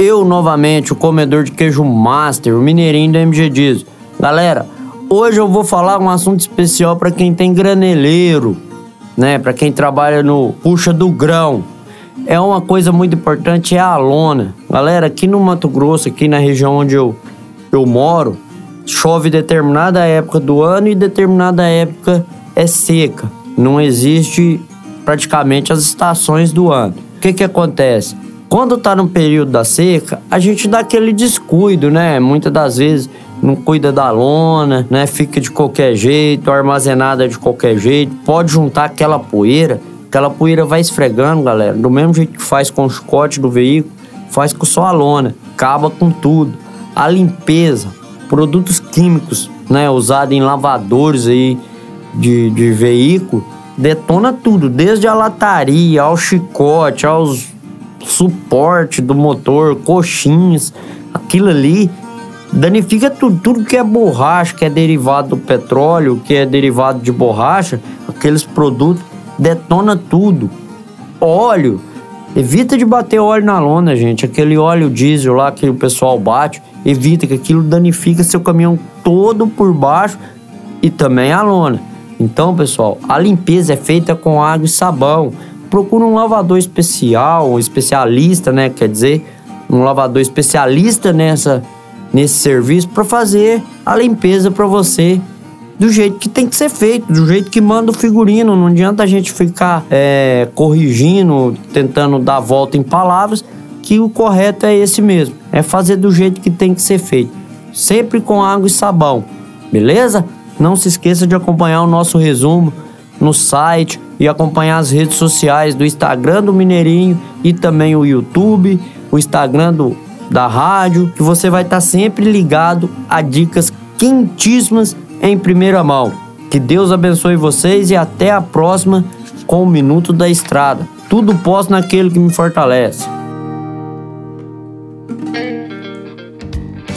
Eu novamente, o comedor de queijo master, o mineirinho da MG Diesel. Galera, hoje eu vou falar um assunto especial para quem tem graneleiro né? Para quem trabalha no puxa do grão. É uma coisa muito importante, é a lona. Galera, aqui no Mato Grosso, aqui na região onde eu, eu moro, chove determinada época do ano e determinada época é seca. Não existe praticamente as estações do ano. O que que acontece? Quando tá no período da seca, a gente dá aquele descuido, né? Muitas das vezes não cuida da lona, né? Fica de qualquer jeito, armazenada de qualquer jeito. Pode juntar aquela poeira, aquela poeira vai esfregando, galera. Do mesmo jeito que faz com o chicote do veículo, faz com só a lona. Acaba com tudo. A limpeza, produtos químicos, né? Usado em lavadores aí de, de veículo, detona tudo, desde a lataria, ao chicote, aos suporte do motor, coxinhas, aquilo ali danifica tudo, tudo que é borracha, que é derivado do petróleo, que é derivado de borracha, aqueles produtos detona tudo. Óleo, evita de bater óleo na lona, gente. Aquele óleo diesel lá que o pessoal bate, evita que aquilo danifica seu caminhão todo por baixo e também a lona. Então, pessoal, a limpeza é feita com água e sabão. Procura um lavador especial, um especialista, né? Quer dizer, um lavador especialista nessa nesse serviço para fazer a limpeza para você do jeito que tem que ser feito, do jeito que manda o figurino. Não adianta a gente ficar é, corrigindo, tentando dar volta em palavras, que o correto é esse mesmo. É fazer do jeito que tem que ser feito. Sempre com água e sabão, beleza? Não se esqueça de acompanhar o nosso resumo no site e acompanhar as redes sociais do Instagram do Mineirinho e também o YouTube, o Instagram do da rádio, que você vai estar sempre ligado a dicas quentíssimas em primeira mão. Que Deus abençoe vocês e até a próxima com o Minuto da Estrada. Tudo posso naquele que me fortalece.